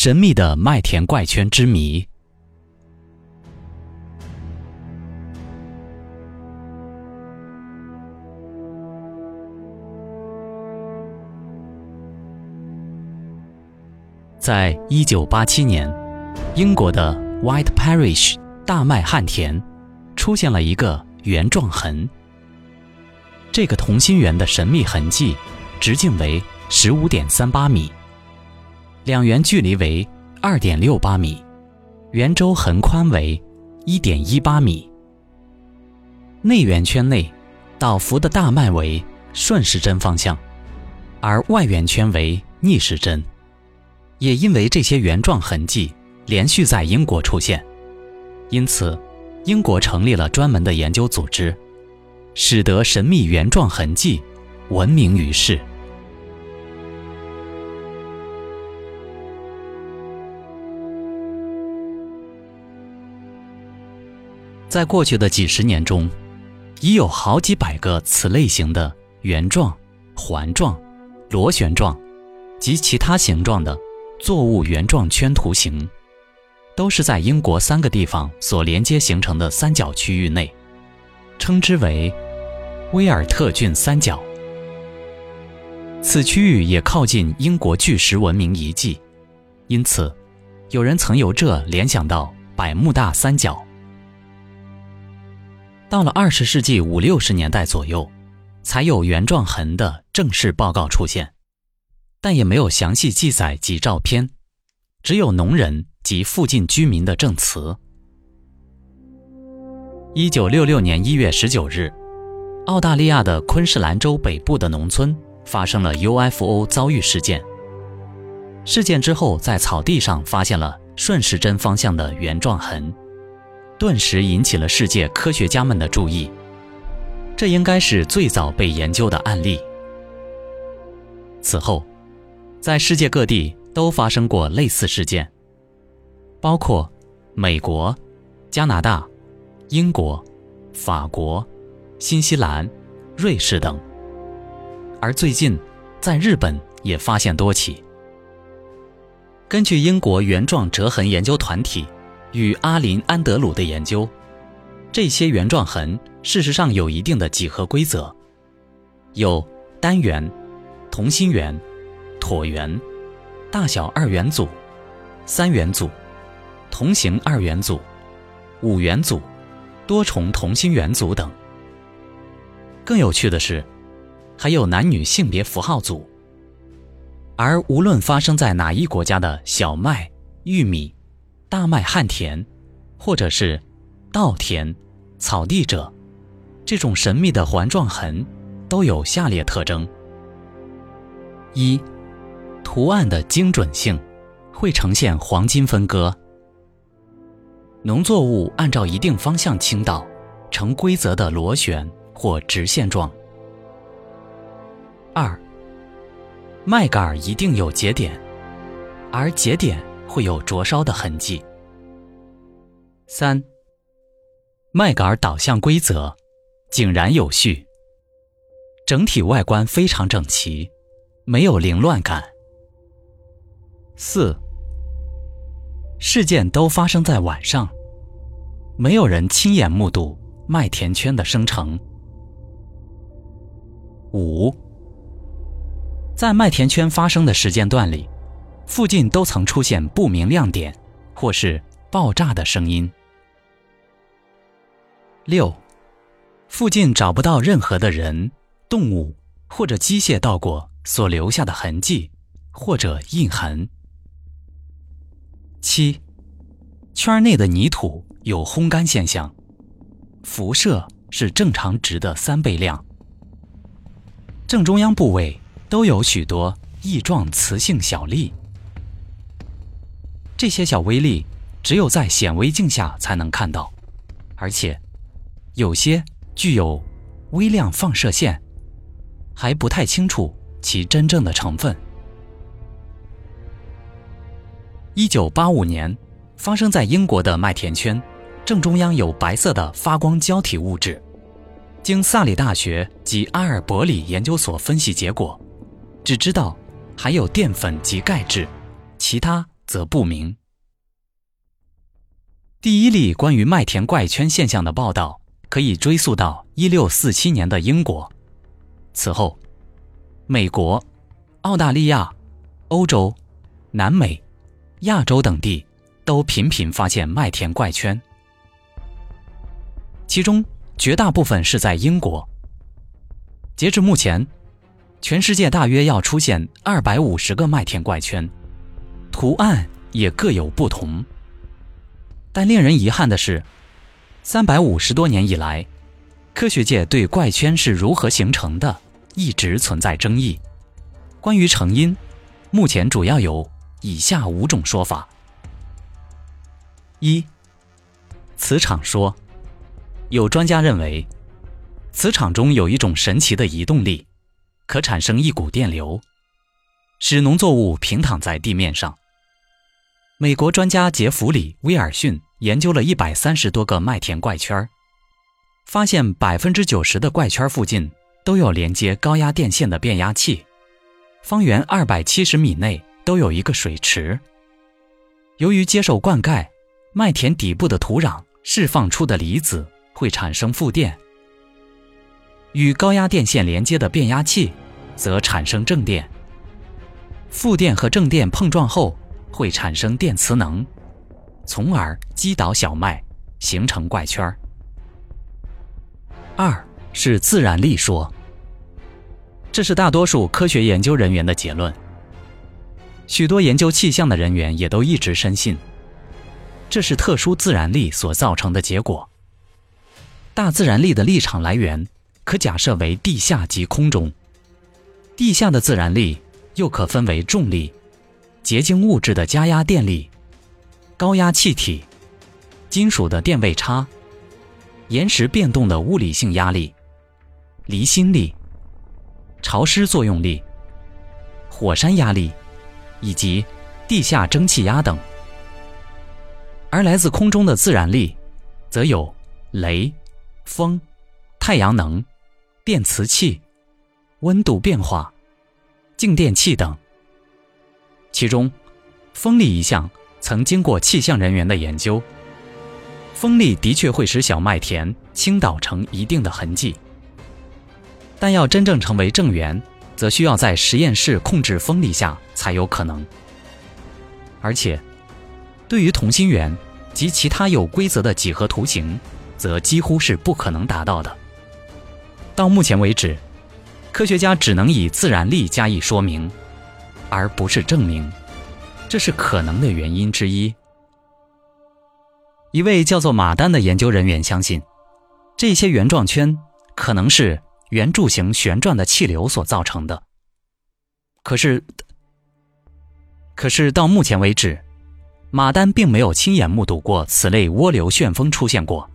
神秘的麦田怪圈之谜。在一九八七年，英国的 White Parish 大麦旱田出现了一个圆状痕。这个同心圆的神秘痕迹，直径为十五点三八米，两圆距离为二点六八米，圆周横宽为一点一八米。内圆圈内倒伏的大麦为顺时针方向，而外圆圈为逆时针。也因为这些圆状痕迹连续在英国出现，因此英国成立了专门的研究组织，使得神秘圆状痕迹闻名于世。在过去的几十年中，已有好几百个此类型的圆状、环状、螺旋状及其他形状的。作物圆状圈图形，都是在英国三个地方所连接形成的三角区域内，称之为威尔特郡三角。此区域也靠近英国巨石文明遗迹，因此有人曾由这联想到百慕大三角。到了二十世纪五六十年代左右，才有圆状痕的正式报告出现。但也没有详细记载及照片，只有农人及附近居民的证词。一九六六年一月十九日，澳大利亚的昆士兰州北部的农村发生了 UFO 遭遇事件。事件之后，在草地上发现了顺时针方向的圆状痕，顿时引起了世界科学家们的注意。这应该是最早被研究的案例。此后。在世界各地都发生过类似事件，包括美国、加拿大、英国、法国、新西兰、瑞士等。而最近，在日本也发现多起。根据英国原状折痕研究团体与阿林安德鲁的研究，这些原状痕事实上有一定的几何规则，有单元、同心圆。椭圆、大小二元组、三元组、同形二元组、五元组、多重同心圆组等。更有趣的是，还有男女性别符号组。而无论发生在哪一国家的小麦、玉米、大麦旱田，或者是稻田、草地者，这种神秘的环状痕都有下列特征：一。图案的精准性会呈现黄金分割。农作物按照一定方向倾倒，呈规则的螺旋或直线状。二，麦秆一定有节点，而节点会有灼烧的痕迹。三，麦秆导向规则，井然有序，整体外观非常整齐，没有凌乱感。四，事件都发生在晚上，没有人亲眼目睹麦田圈的生成。五，在麦田圈发生的时间段里，附近都曾出现不明亮点或是爆炸的声音。六，附近找不到任何的人、动物或者机械到过所留下的痕迹或者印痕。七，圈内的泥土有烘干现象，辐射是正常值的三倍量。正中央部位都有许多异状磁性小粒，这些小微粒只有在显微镜下才能看到，而且有些具有微量放射线，还不太清楚其真正的成分。一九八五年，发生在英国的麦田圈正中央有白色的发光胶体物质。经萨里大学及阿尔伯里研究所分析结果，只知道含有淀粉及钙质，其他则不明。第一例关于麦田怪圈现象的报道可以追溯到1647年的英国，此后，美国、澳大利亚、欧洲、南美、亚洲等地都频频发现麦田怪圈，其中绝大部分是在英国。截至目前，全世界大约要出现二百五十个麦田怪圈，图案也各有不同。但令人遗憾的是，三百五十多年以来，科学界对怪圈是如何形成的一直存在争议。关于成因，目前主要有以下五种说法：一、磁场说，有专家认为。磁场中有一种神奇的移动力，可产生一股电流，使农作物平躺在地面上。美国专家杰弗里·威尔逊研究了一百三十多个麦田怪圈发现百分之九十的怪圈附近都有连接高压电线的变压器，方圆二百七十米内都有一个水池。由于接受灌溉，麦田底部的土壤释放出的离子会产生负电。与高压电线连接的变压器，则产生正电。负电和正电碰撞后会产生电磁能，从而击倒小麦，形成怪圈。二是自然力说，这是大多数科学研究人员的结论。许多研究气象的人员也都一直深信，这是特殊自然力所造成的结果。大自然力的立场来源。可假设为地下及空中，地下的自然力又可分为重力、结晶物质的加压电力、高压气体、金属的电位差、岩石变动的物理性压力、离心力、潮湿作用力、火山压力以及地下蒸汽压等。而来自空中的自然力，则有雷、风、太阳能。电磁器、温度变化、静电器等。其中，风力一项曾经过气象人员的研究。风力的确会使小麦田倾倒成一定的痕迹，但要真正成为正圆，则需要在实验室控制风力下才有可能。而且，对于同心圆及其他有规则的几何图形，则几乎是不可能达到的。到目前为止，科学家只能以自然力加以说明，而不是证明，这是可能的原因之一。一位叫做马丹的研究人员相信，这些圆状圈可能是圆柱形旋转的气流所造成的。可是，可是到目前为止，马丹并没有亲眼目睹过此类涡流旋风出现过。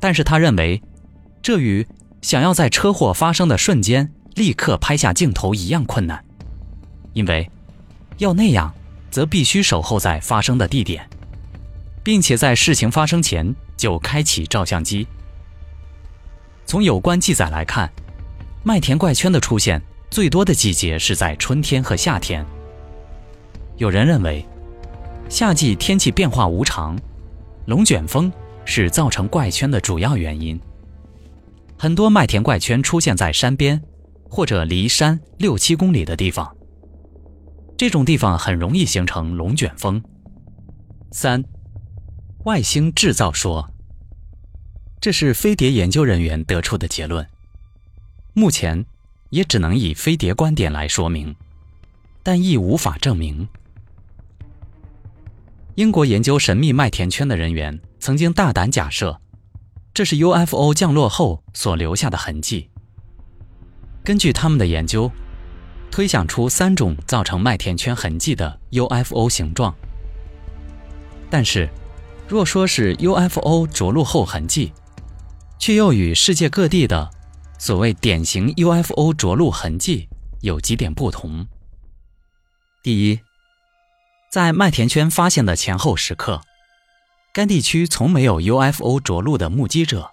但是他认为，这与想要在车祸发生的瞬间立刻拍下镜头一样困难，因为要那样，则必须守候在发生的地点，并且在事情发生前就开启照相机。从有关记载来看，麦田怪圈的出现最多的季节是在春天和夏天。有人认为，夏季天气变化无常，龙卷风是造成怪圈的主要原因。很多麦田怪圈出现在山边，或者离山六七公里的地方。这种地方很容易形成龙卷风。三，外星制造说，这是飞碟研究人员得出的结论，目前也只能以飞碟观点来说明，但亦无法证明。英国研究神秘麦田圈的人员曾经大胆假设。这是 UFO 降落后所留下的痕迹。根据他们的研究，推想出三种造成麦田圈痕迹的 UFO 形状。但是，若说是 UFO 着陆后痕迹，却又与世界各地的所谓典型 UFO 着陆痕迹有几点不同。第一，在麦田圈发现的前后时刻。该地区从没有 UFO 着陆的目击者。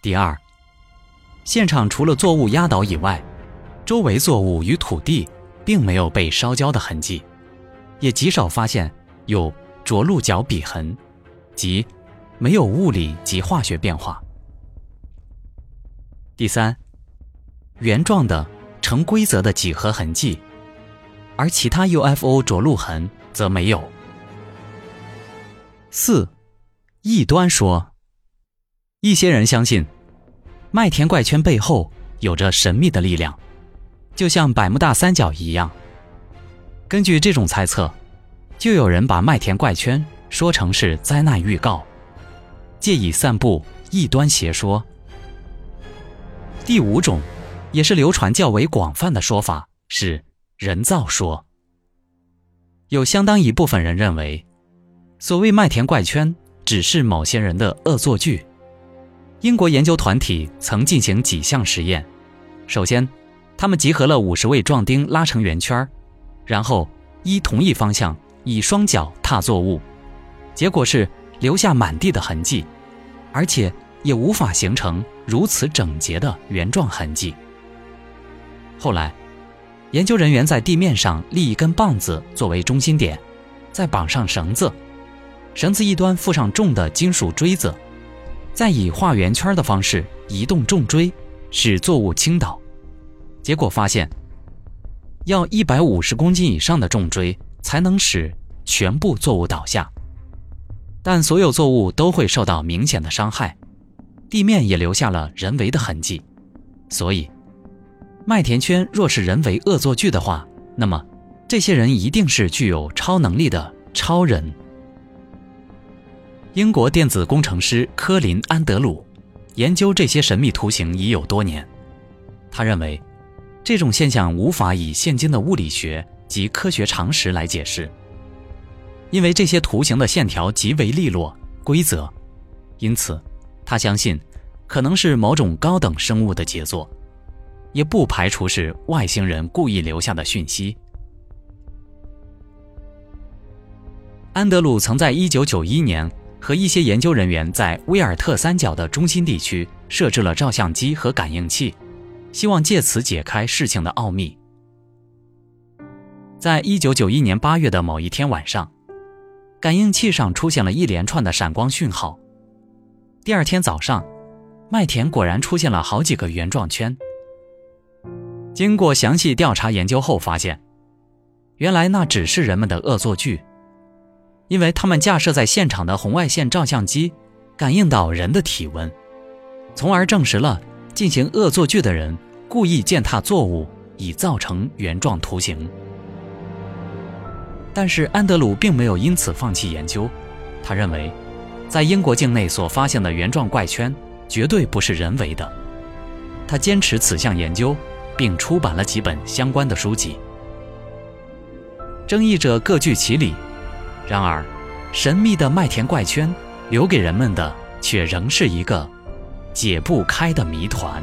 第二，现场除了作物压倒以外，周围作物与土地并没有被烧焦的痕迹。也极少发现有着陆角笔痕，即没有物理及化学变化。第三，原状的成规则的几何痕迹，而其他 UFO 着陆痕则没有。四，异端说，一些人相信麦田怪圈背后有着神秘的力量，就像百慕大三角一样。根据这种猜测，就有人把麦田怪圈说成是灾难预告，借以散布异端邪说。第五种，也是流传较为广泛的说法是人造说。有相当一部分人认为，所谓麦田怪圈只是某些人的恶作剧。英国研究团体曾进行几项实验，首先，他们集合了五十位壮丁拉成圆圈，然后依同一方向以双脚踏作物，结果是留下满地的痕迹，而且。也无法形成如此整洁的圆状痕迹。后来，研究人员在地面上立一根棒子作为中心点，再绑上绳子，绳子一端附上重的金属锥子，再以画圆圈的方式移动重锥，使作物倾倒。结果发现，要一百五十公斤以上的重锥才能使全部作物倒下，但所有作物都会受到明显的伤害。地面也留下了人为的痕迹，所以麦田圈若是人为恶作剧的话，那么这些人一定是具有超能力的超人。英国电子工程师科林·安德鲁研究这些神秘图形已有多年，他认为这种现象无法以现今的物理学及科学常识来解释，因为这些图形的线条极为利落、规则，因此。他相信，可能是某种高等生物的杰作，也不排除是外星人故意留下的讯息。安德鲁曾在1991年和一些研究人员在威尔特三角的中心地区设置了照相机和感应器，希望借此解开事情的奥秘。在1991年8月的某一天晚上，感应器上出现了一连串的闪光讯号。第二天早上，麦田果然出现了好几个圆状圈。经过详细调查研究后发现，原来那只是人们的恶作剧，因为他们架设在现场的红外线照相机感应到人的体温，从而证实了进行恶作剧的人故意践踏作物以造成圆状图形。但是安德鲁并没有因此放弃研究，他认为。在英国境内所发现的圆状怪圈，绝对不是人为的。他坚持此项研究，并出版了几本相关的书籍。争议者各据其理，然而，神秘的麦田怪圈留给人们的却仍是一个解不开的谜团。